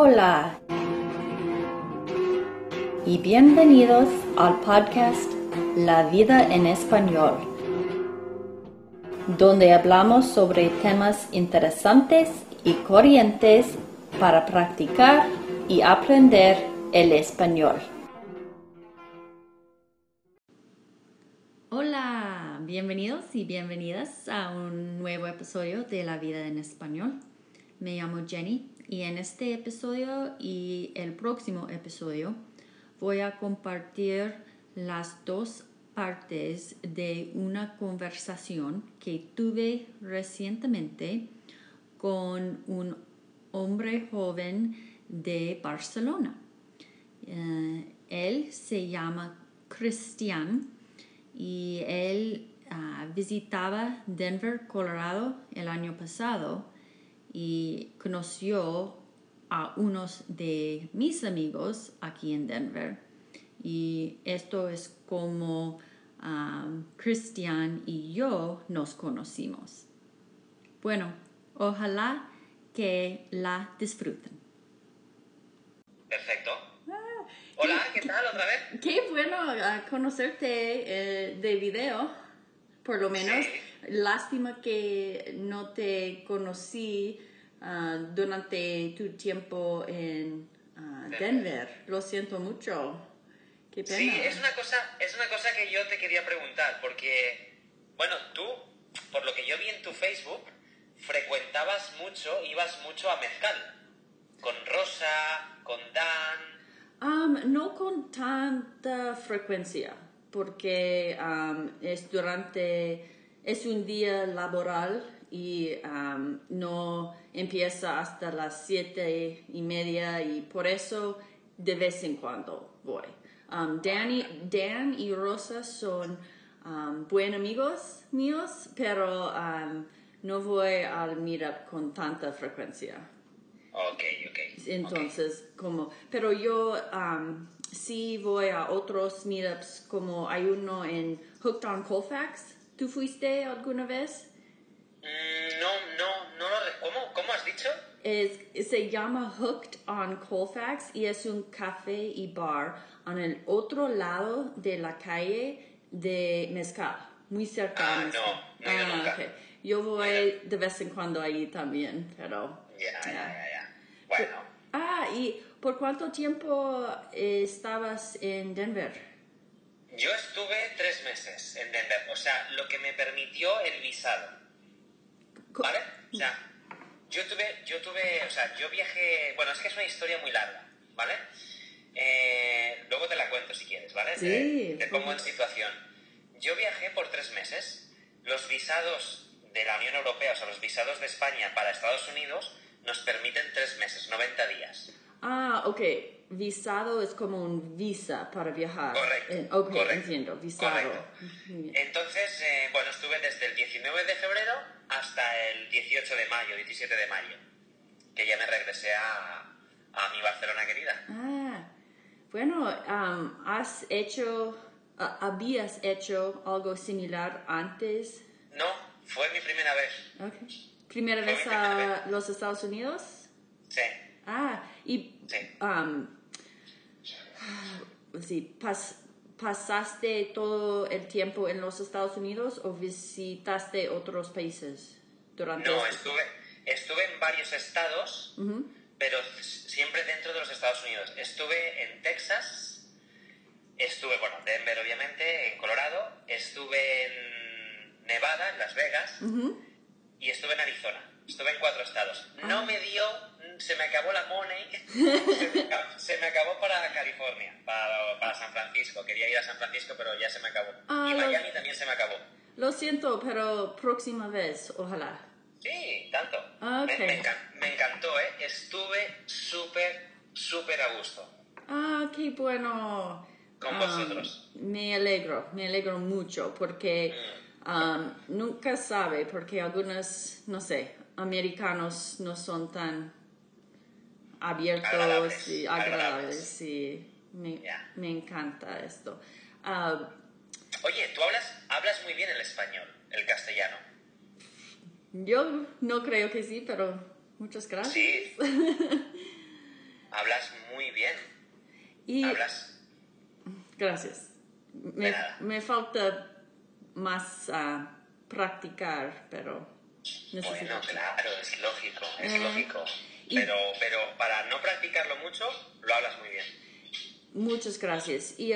Hola y bienvenidos al podcast La vida en español, donde hablamos sobre temas interesantes y corrientes para practicar y aprender el español. Hola, bienvenidos y bienvenidas a un nuevo episodio de La vida en español. Me llamo Jenny y en este episodio y el próximo episodio voy a compartir las dos partes de una conversación que tuve recientemente con un hombre joven de Barcelona. Eh, él se llama Cristian y él ah, visitaba Denver, Colorado el año pasado y conoció a unos de mis amigos aquí en Denver. Y esto es como um, Christian y yo nos conocimos. Bueno, ojalá que la disfruten. Perfecto. Ah, Hola, ¿qué, tal otra vez? Qué bueno ah, conocerte eh, de video, por lo menos. Lástima que no te conocí uh, durante tu tiempo en uh, Denver. Lo siento mucho. Qué pena. Sí, es una, cosa, es una cosa que yo te quería preguntar, porque, bueno, tú, por lo que yo vi en tu Facebook, frecuentabas mucho, ibas mucho a Mezcal. Con Rosa, con Dan. Um, no con tanta frecuencia, porque um, es durante, es un día laboral y um, no empieza hasta las siete y media y por eso de vez en cuando voy. Um, Dan y Rosa son um, buenos amigos míos, pero no voy al meetup con tanta frecuencia. Ok, ok. Entonces, como, pero yo sí voy a otros meetups, como hay uno en Hooked on Colfax. ¿Tú fuiste alguna vez? Mm, no, no, no lo ¿Cómo, ¿Cómo has dicho? Es, se llama Hooked on Colfax y es un café y bar en el otro lado de la calle de Mezcal, muy cerca ah, de Mezcal. No, no, ah, nunca. Yo voy de vez en cuando ahí también, pero... Ya, ya, ya, Bueno. Ah, ¿y por cuánto tiempo estabas en Denver? Yo estuve tres meses en Denver, o sea, lo que me permitió el visado. ¿Vale? O sea, yo tuve, yo tuve, o sea, yo viajé, bueno, es que es una historia muy larga, ¿vale? Eh, luego te la cuento si quieres, ¿vale? Sí. Te, pongo en situación. Yo viajé por tres meses. Los visados de la Unión Europea, o sea, los visados de España para Estados Unidos, nos permiten tres meses, 90 días. Ah, ok. Visado es como un visa para viajar. Correcto. Eh, ok, entiendo. Visado. Entonces, eh, bueno, estuve desde el 19 de febrero hasta el 18 de mayo, 17 de mayo, que ya me regresé a, a mi Barcelona querida. Ah, bueno, ¿has hecho, habías hecho algo similar antes? No, fue mi primera vez. Okay. ¿Primera vez a los Estados Unidos? Sí. Ah, y... Sí. sí, ¿pasaste todo el tiempo en los Estados Unidos o visitaste otros países durante No, estuve, estuve en varios estados, pero siempre dentro de los Estados Unidos. Estuve en Texas, estuve, bueno, Denver obviamente, en Colorado, estuve en Nevada, en Las Vegas, y estuve en Arizona. Estuve en cuatro estados. No ah. me dio, se me acabó la money, se, me acabó, para California, para, para, San Francisco. Quería ir a San Francisco, pero ya se me acabó. Ah, y Miami también se me acabó. Lo siento, pero próxima vez, ojalá. Sí, tanto. Ah, me, me, encantó, ¿eh? Estuve súper, súper a gusto. Ah, qué bueno. Con vosotros. Me alegro, me alegro mucho porque mm. nunca sabe, porque algunos, no sé, americanos no son tan abiertos y agradables. Y me, me, encanta esto. Ah, Oye, tú hablas, hablas muy bien el español, el castellano. Yo no creo que sí, pero muchas gracias. Sí. hablas muy bien. Y Hablas... gracias. Me, me falta más practicar, pero. Bueno, claro, es lógico, es Eh, lógico. y- Pero, pero para no practicarlo mucho, lo hablas muy bien. Muchas gracias. Y,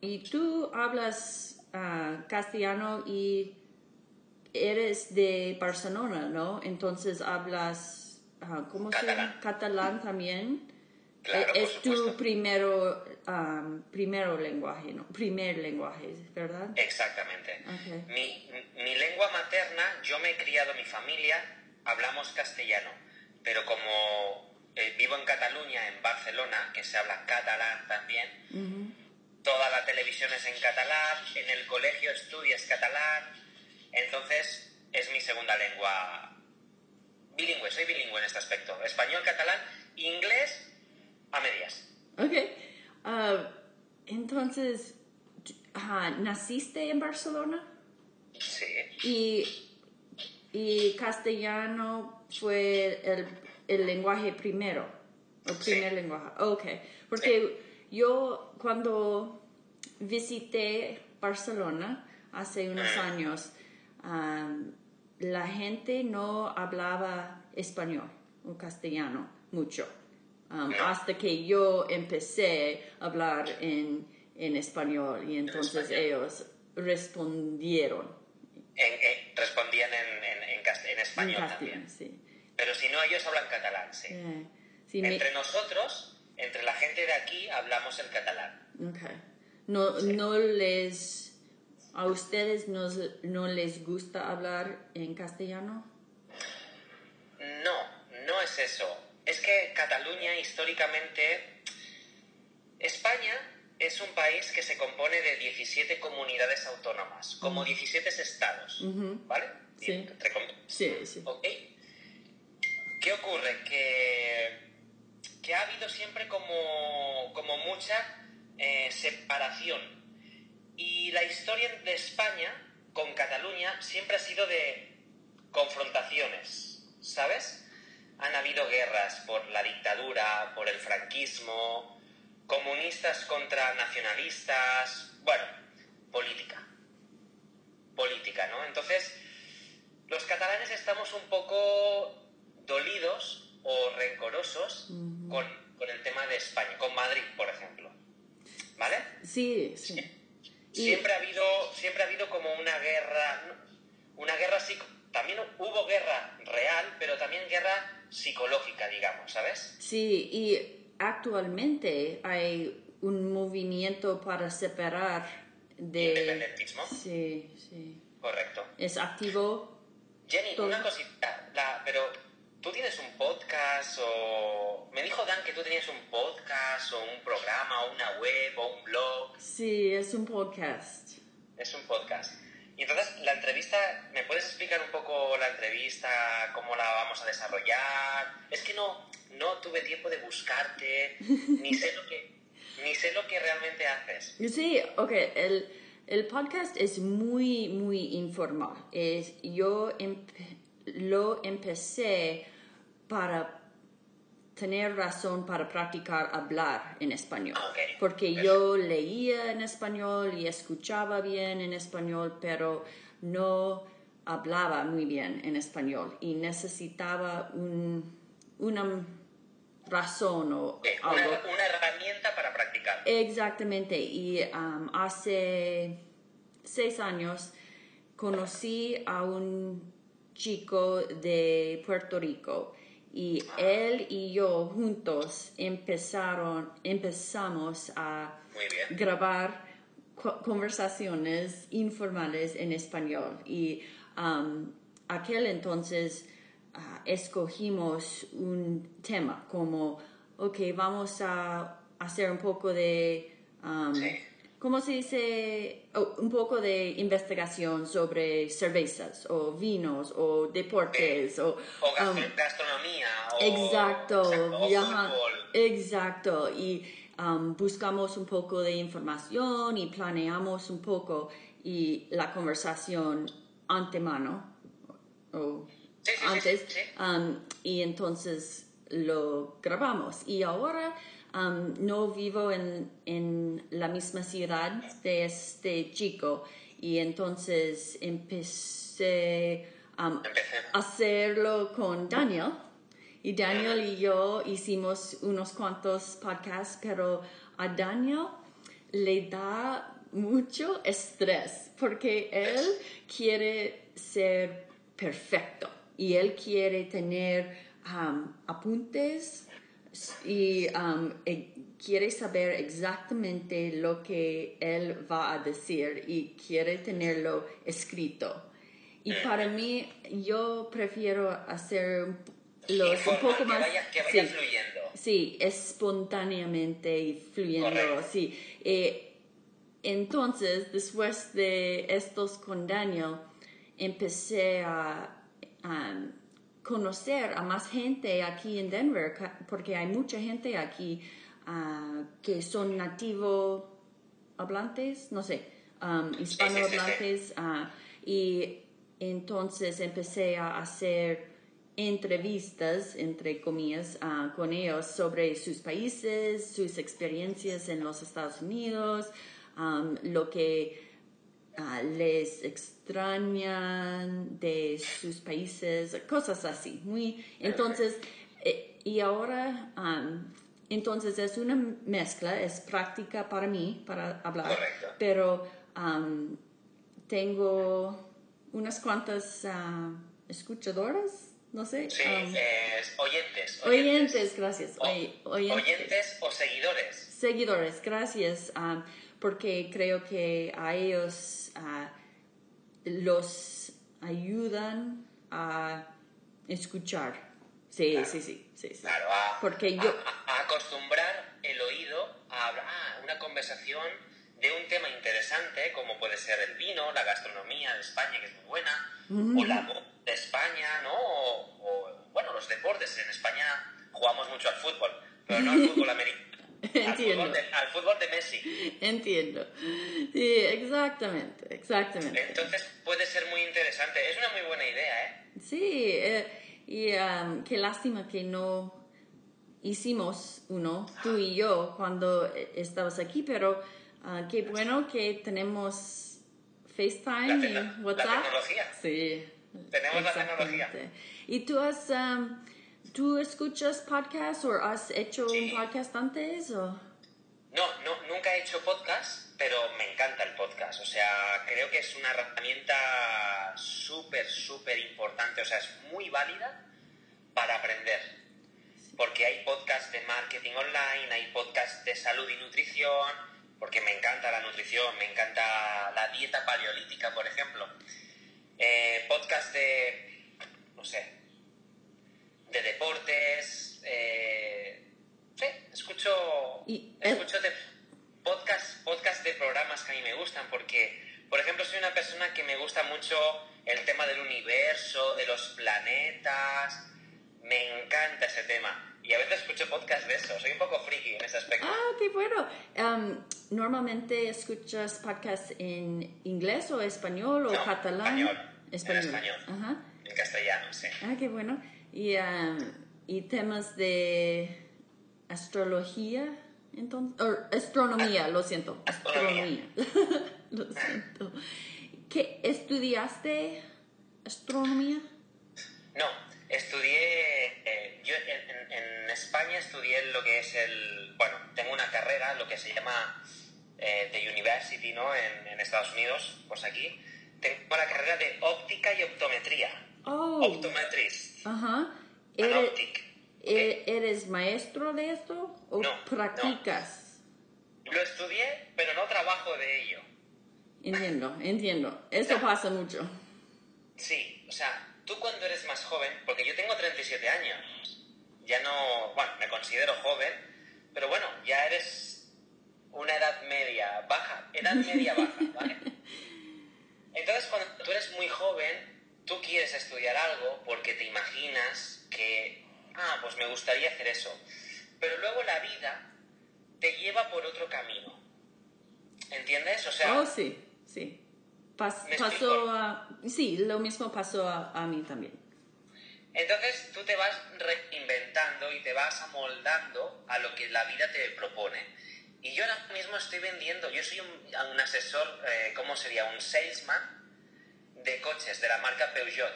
y tú hablas ah, castellano y eres de Barcelona, ¿no? Entonces hablas, ah, ¿cómo se llama? Catalán. Catalán también. Claro, Eh, por es tu primero, am, primero lenguaje, ¿no? Primer lenguaje, ¿verdad? Exactamente. Ok. Mi, mi lengua materna, yo me he criado, mi familia, hablamos castellano, pero como eh, vivo en Cataluña, en Barcelona, que se habla catalán también, toda la televisión es en catalán, en el colegio estudias catalán, entonces es mi segunda lengua bilingüe, soy bilingüe en este aspecto, español, catalán, inglés a medias. Ok. Ah, entonces, ah, ¿naciste en Barcelona? Sí, Y, y castellano fue el, el lenguaje primero, el Sí. primer lenguaje. Ok, porque yo cuando visité Barcelona hace unos años, am, la gente no hablaba español o castellano mucho. No. hasta que yo empecé a hablar en, en español y entonces español. ellos respondieron En- en- respondían en, en, español castellano, también. sí. Pero si no, ellos hablan catalán, sí. Eh, me- Entre nosotros, entre la gente de aquí, hablamos el catalán. ok. No, no les... ¿A ustedes no, no les gusta hablar en castellano? No, no es eso. Es que Cataluña históricamente... España es un país que se compone de 17 comunidades autónomas, como 17 estados, ¿vale? Sí. Entre. Sí, sí. ¿Qué ocurre? Que, que ha habido siempre como, como mucha eh, separación. Y la historia de España con Cataluña siempre ha sido de confrontaciones, ¿sabes? Han habido guerras por la dictadura, por el franquismo, comunistas contra nacionalistas, bueno, política. Política, ¿no? Entonces, los catalanes estamos un poco dolidos o rencorosos con, con el tema de España, con Madrid, por ejemplo. ¿Vale? Sí, sí. Y- Siempre ha habido, siempre ha habido como una guerra, una guerra psico... También hubo guerra real, pero también guerra psicológica, digamos, ¿sabes? Sí, y actualmente hay un movimiento para separar de... Independentismo. Sí, sí. Correcto. Es activo. Jenny, Todo. una cosita, la- pero tú tienes un podcast o... Me dijo Dan que tú tenías un podcast o un programa o una web o un blog. Sí, es un podcast. Es un podcast. Y entonces, la entrevista, ¿me puedes explicar un poco la entrevista, cómo la vamos a desarrollar? Es que no, no tuve tiempo de buscarte, ni sé lo que, ni sé lo que realmente haces. Sí, ok, el, el podcast es muy, muy informal. Es, yo empe- lo empecé para tener razón para practicar hablar en español. Porque yo leía en español y escuchaba bien en español, pero no hablaba muy bien en español y necesitaba un, una razón o algo. Una, una herramienta para practicar. Exactamente, y um, hace seis años conocí a un chico de Puerto Rico y él y yo juntos empezaron, empezamos a grabar co- conversaciones informales en español y um, aquel entonces ah, escogimos un tema como ok vamos a hacer un poco de um, Sí. ¿Cómo se dice? Oh, un poco de investigación sobre cervezas o vinos o deportes o O gastro- um, gastronomía. O, Exacto, o viaja- exacto. Y um, buscamos un poco de información y planeamos un poco y la conversación antemano o Sí, sí, sí, antes. um, y entonces lo grabamos. Y ahora um, no vivo en, en, la misma ciudad de este chico y entonces empecé um, a hacerlo con Daniel. Y Daniel y yo hicimos unos cuantos podcasts, pero a Daniel le da mucho estrés porque él quiere ser perfecto y él quiere tener um, apuntes y um, e quiere saber exactamente lo que él va a decir y quiere tenerlo escrito. Y para mí, yo prefiero hacer los un poco más... que vaya fluyendo. Sí, espontáneamente y fluyendo, sí. Eh, entonces, después de estos con Daniel, empecé a, conocer a más gente aquí en Denver, porque hay mucha gente aquí ah, que son nativo hablantes, no sé, um, hispanohablantes, ah, y entonces empecé a hacer entrevistas, entre comillas, ah, con ellos sobre sus países, sus experiencias en los Estados Unidos, lo que ah, les extrañan de sus países, cosas así. Muy, entonces, eh, y ahora, entonces es una mezcla, es práctica para mí, para hablar, pero tengo unas cuantas uh, escuchadoras, no sé. Sí, oyentes, oyentes. gracias. oyentes. o seguidores. Seguidores, gracias porque creo que a ellos los ayudan a escuchar. Sí, sí, sí, sí, Claro, a, porque yo... A, acostumbrar el oído a ah, una conversación de un tema interesante como puede ser el vino, la gastronomía de España, que es muy buena, o la de España, ¿no? O, bueno, los deportes. En España jugamos mucho al fútbol, pero no al fútbol americano Entiendo. Al fútbol, de, Messi. Entiendo. Sí, exactamente, exactamente. Entonces puede ser muy interesante. Es una muy buena idea, ¿eh? Sí, eh, y um, qué lástima que no hicimos uno, tú y yo, cuando eh, estabas aquí, pero uh, qué bueno que tenemos FaceTime y WhatsApp. La tecnología. Sí. Tenemos la tecnología. ¿Y tú has... Um, ¿Tú escuchas podcast o has hecho un podcast antes? O? No, no, nunca he hecho podcast, pero me encanta el podcast. O sea, creo que es una herramienta súper, súper importante. O sea, es muy válida para aprender. Porque hay podcasts de marketing online, hay podcasts de salud y nutrición, porque me encanta la nutrición, me encanta la dieta paleolítica, por ejemplo. Eh, podcast de, no sé, de deportes. Eh, sí, escucho, escucho de podcast, podcast de programas que a mí me gustan porque, por ejemplo, soy una persona que me gusta mucho el tema del universo, de los planetas. Me encanta ese tema. Y a veces escucho podcast de eso. Soy un poco friki en ese aspecto. Ah, qué bueno. Um, ¿Normalmente escuchas podcast en inglés o español o catalán? Español. Español. En español. Ajá. En castellano, sí. Ah, qué bueno y, um, y temas de astrología, entonces, astronomía, lo siento, astronomía, lo siento. ¿Qué, ¿Estudiaste astronomía? No, estudié, eh, yo en, en, España estudié lo que es el, bueno, tengo una carrera, lo que se llama eh, The University, ¿no? En, en, Estados Unidos, pues aquí, tengo la carrera de óptica y optometría. Oh. Optometrist. Ajá. ¿Eres, e-, ¿Eres maestro de esto o practicas? Lo estudié, pero no trabajo de ello. Entiendo, entiendo. Eso pasa mucho. Sí, o sea, tú cuando eres más joven, porque yo tengo 37 años, ya no, bueno, me considero joven, pero bueno, ya eres una edad media baja, edad media baja, ¿vale? Entonces, cuando tú eres muy joven, tú quieres estudiar algo porque te imaginas que, ah, pues me gustaría hacer eso. Pero luego la vida te lleva por otro camino. ¿Entiendes? O sea... Oh, sí, sí. pasó a... Sí, lo mismo pasó a, mí también. Entonces tú te vas reinventando y te vas amoldando a lo que la vida te propone. Y yo ahora mismo estoy vendiendo, yo soy un, un asesor, eh, ¿cómo sería? Un salesman de coches de la marca Peugeot.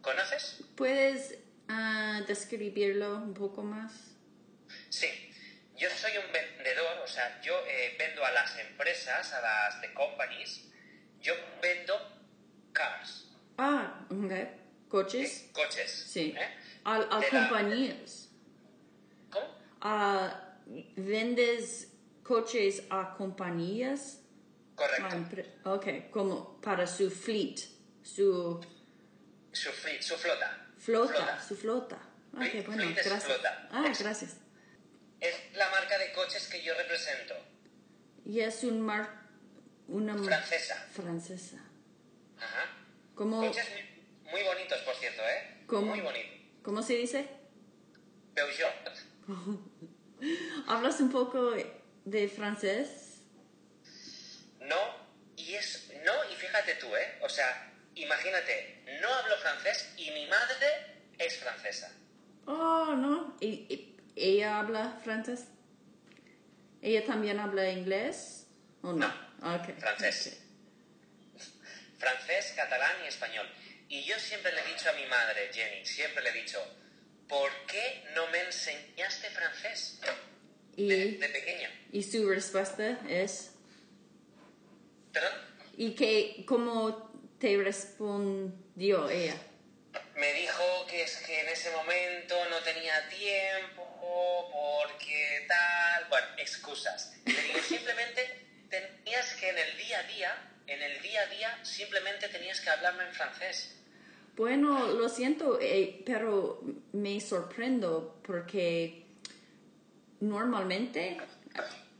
¿Conoces? ¿Puedes ah, describirlo un poco más? Sí, yo soy un vendedor, o sea, yo eh, vendo a las empresas, a las de companies, yo vendo cars. Ah, ok. ¿Coches? Eh, coches. Sí. ¿eh? A, a la- compañías. ¿Cómo? Ah, ¿Vendes coches a compañías? Correcto. Ok, como para su fleet, su Su, fleet, su flota. flota, su flota. Ok, Fleet- bueno, fleet gracias. flota. Ah, Es- gracias. Es la marca de coches que yo represento. Y es un mar... Una mar- Francesa. francesa. Ajá. ¿Cómo, Coches muy, muy bonitos, por cierto, ¿eh? ¿Cómo? Muy bonitos. ¿Cómo se dice? Peugeot. ¿Hablas un poco de francés? No, y es. No, y fíjate tú, ¿eh? O sea, imagínate, no hablo francés y mi madre es francesa. Oh, no. ¿Y, y- ella habla francés? ¿Ella también habla inglés? ¿O no? Ok. Francés. Francés, catalán y español. Y yo siempre le he dicho a mi madre, Jenny, siempre le he dicho, ¿por qué no me enseñaste francés Y, de, de pequeña? y su respuesta es... ¿Perdón? ¿Y qué, cómo te respondió ella? Me dijo que es que en ese momento no tenía tiempo, porque tal, bueno, excusas. Le digo, simplemente tenías que en el día a día, en el día a día, simplemente tenías que hablarme en francés. Bueno, lo siento, eh, pero me sorprendo porque normalmente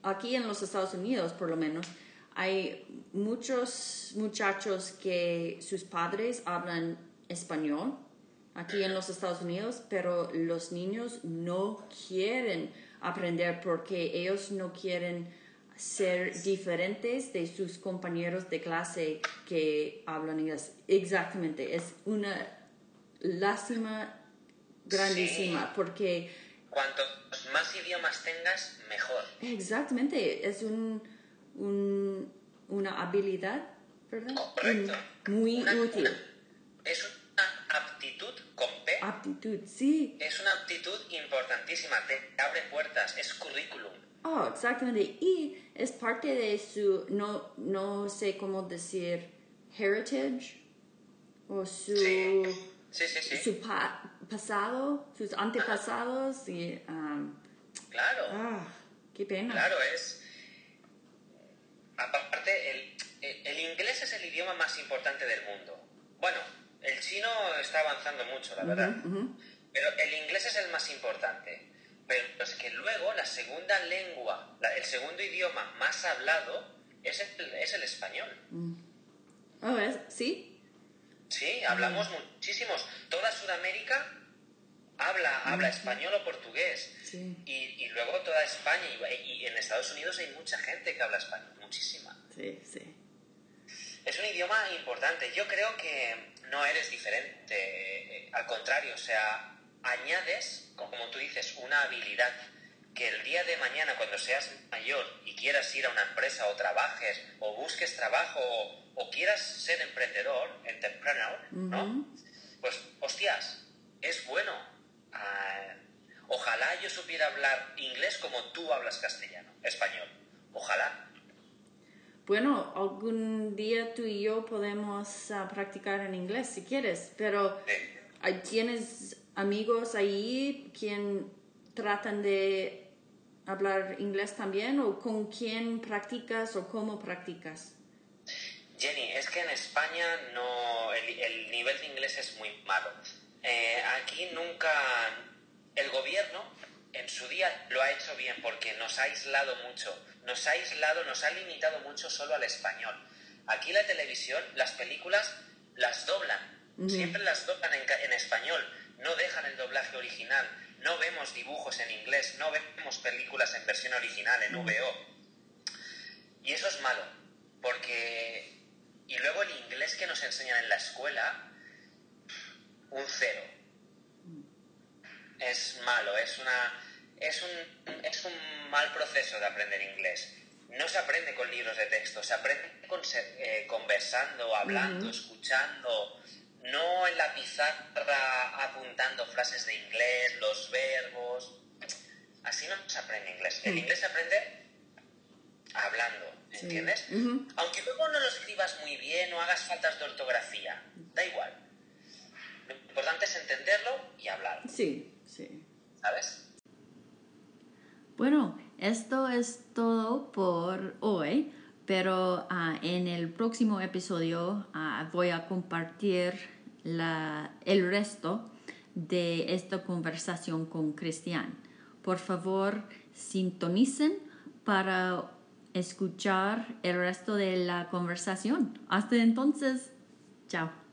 aquí en los Estados Unidos, por lo menos, hay muchos muchachos que sus padres hablan español aquí en los Estados Unidos, pero los niños no quieren aprender porque ellos no quieren ser diferentes de sus compañeros de clase que hablan inglés. Exactamente, es una lástima grandísima porque Cuantos más idiomas tengas, mejor. exactamente es un, un- una habilidad, ¿verdad? Correcto. Un- muy Una- útil. una- es una aptitud con P. Aptitud, sí. Es una aptitud importantísima, te abre puertas, es currículum. Oh, exactamente. Y es parte de su, no, no sé cómo decir, heritage o su, Sí, sí, sí, su pa- pasado, sus antepasados. Y, um, Claro. ah, qué pena. Claro, es. Aparte, el, el inglés es el idioma más importante del mundo. Bueno, el chino está avanzando mucho, la verdad. Pero el inglés es el más importante. Pero es que luego la segunda lengua, la- el segundo idioma más hablado es el, es el español. Oh, ¿es? ¿Sí? Sí, hablamos muchísimos. Toda Sudamérica habla, habla español o portugués. Sí. Y, y luego toda España y, y en Estados Unidos hay mucha gente que habla español, muchísima. Sí, sí. Es un idioma importante. Yo creo que no eres diferente. eh, Al contrario, o sea, añades, como tú dices, una habilidad que el día de mañana, cuando seas mayor y quieras ir a una empresa o trabajes o busques trabajo o, o quieras ser emprendedor, entrepreneur, ¿no? Pues, hostias, es bueno. Ah, ojalá yo supiera hablar inglés como tú hablas castellano, español. Ojalá. Bueno, algún día tú y yo podemos ah, practicar en inglés si quieres, pero Sí. ¿tienes amigos ahí quien tratan de hablar inglés también o con quién practicas o cómo practicas? Jenny, es que en España no el, el nivel de inglés es muy malo. Eh, aquí nunca el gobierno en su día lo ha hecho bien porque nos ha aislado mucho, nos ha aislado, nos ha limitado mucho solo al español. Aquí la televisión, las películas las doblan, siempre las doblan en, en español, no dejan el doblaje original, no vemos dibujos en inglés, no vemos películas en versión original, en VO. Y eso es malo, porque... Y luego el inglés que nos enseñan en la escuela, un cero. Es malo, es una es un, es un mal proceso de aprender inglés. No se aprende con libros de texto, se aprende eh, conversando, hablando, escuchando, no en la pizarra apuntando frases de inglés, los verbos. Así no se aprende inglés. El inglés se aprende hablando, ¿entiendes? Aunque luego no lo escribas muy bien o hagas faltas de ortografía, da igual. Lo importante es entenderlo y hablarlo. Sí, sí. ¿Sabes? Bueno, esto es todo por hoy, pero ah, en el próximo episodio ah, voy a compartir el resto de esta conversación con Cristian. Por favor, sintonicen para escuchar el resto de la conversación. Hasta entonces, chao.